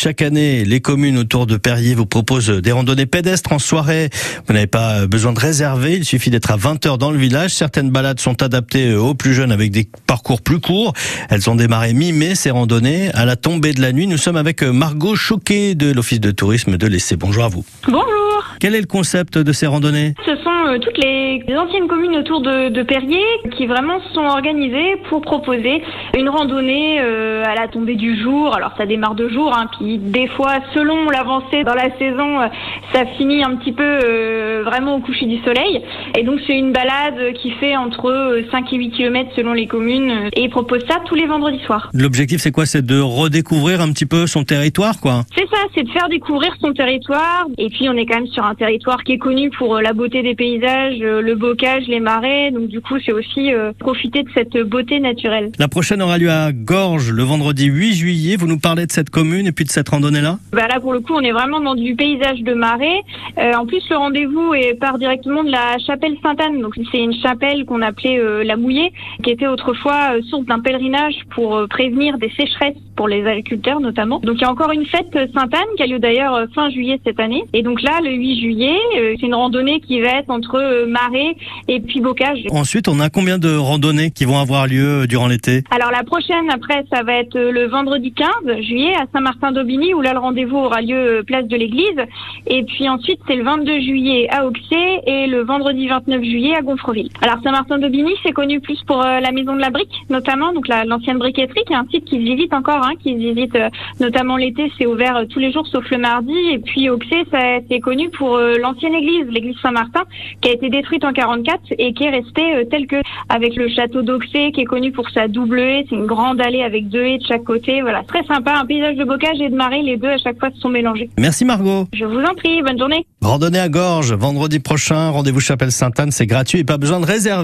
Chaque année, les communes autour de Perrier vous proposent des randonnées pédestres en soirée. Vous n'avez pas besoin de réserver, il suffit d'être à 20 heures dans le village. Certaines balades sont adaptées aux plus jeunes avec des parcours plus courts. Elles ont démarré mi-mai, ces randonnées. À la tombée de la nuit, nous sommes avec Margot Choquet de l'Office de tourisme de l'Essai. Bonjour à vous. Bonjour. Quel est le concept de ces randonnées? Ce sont euh, toutes les anciennes communes autour de, de Perrier qui vraiment se sont organisées pour proposer une randonnée euh, à la tombée du jour. Alors ça démarre de jour, hein, puis des fois selon l'avancée dans la saison, euh, ça finit un petit peu vraiment au coucher du soleil. Et donc c'est une balade qui fait entre 5 et 8 km selon les communes et ils proposent ça tous les vendredis soirs. L'objectif c'est quoi? C'est de redécouvrir un petit peu son territoire quoi? C'est ça, c'est de faire découvrir son territoire. Et puis on est quand même sur un territoire qui est connu pour la beauté des paysages, le bocage, les marais. Donc du coup c'est aussi profiter de cette beauté naturelle. La prochaine aura lieu à Gorges le vendredi 8 juillet. Vous nous parlez de cette commune et puis de cette randonnée-là? Bah Là, pour le coup, on est vraiment dans du paysage de marais. Euh, en plus, le rendez-vous part directement de la chapelle Sainte-Anne. Donc, c'est une chapelle qu'on appelait euh, la Mouillée, qui était autrefois euh, source d'un pèlerinage pour euh, prévenir des sécheresses pour les agriculteurs notamment. Donc, il y a encore une fête Sainte-Anne qui a lieu d'ailleurs euh, fin juillet cette année. Et donc là, le 8 juillet, euh, c'est une randonnée qui va être entre euh, marais et puis bocage. Ensuite, on a combien de randonnées qui vont avoir lieu durant l'été? Alors la prochaine, après, ça va être le vendredi 15 juillet à Saint-Martin-d'Aubigny, où là le rendez-vous aura lieu place de l'église. Et puis ensuite, c'est le 22 juillet à Auxier et le vendredi 29 juillet à Gonfreville. Alors Saint-Martin-d'Aubigny, c'est connu plus pour euh, la maison de la brique, notamment, donc la- l'ancienne briqueterie, qui est un site qui se visite encore, hein, qui se visite euh, notamment l'été, c'est ouvert euh, tous les jours sauf le mardi. Et puis Auxier, ça- c'est connu pour euh, l'ancienne église, l'église Saint-Martin, qui a été détruite en 44 et qui est restée euh, telle que, avec le château d'Auxey, qui est connu pour sa double haie, c'est une grande allée avec deux haies de chaque côté. Voilà, très sympa, un paysage de bocage et de marée, les deux à chaque fois se sont mélangés. Merci Margot. Je vous en prie, bonne journée. Randonnée à Gorges, vendredi prochain, rendez-vous Chapelle Sainte-Anne, c'est gratuit et pas besoin de réserver.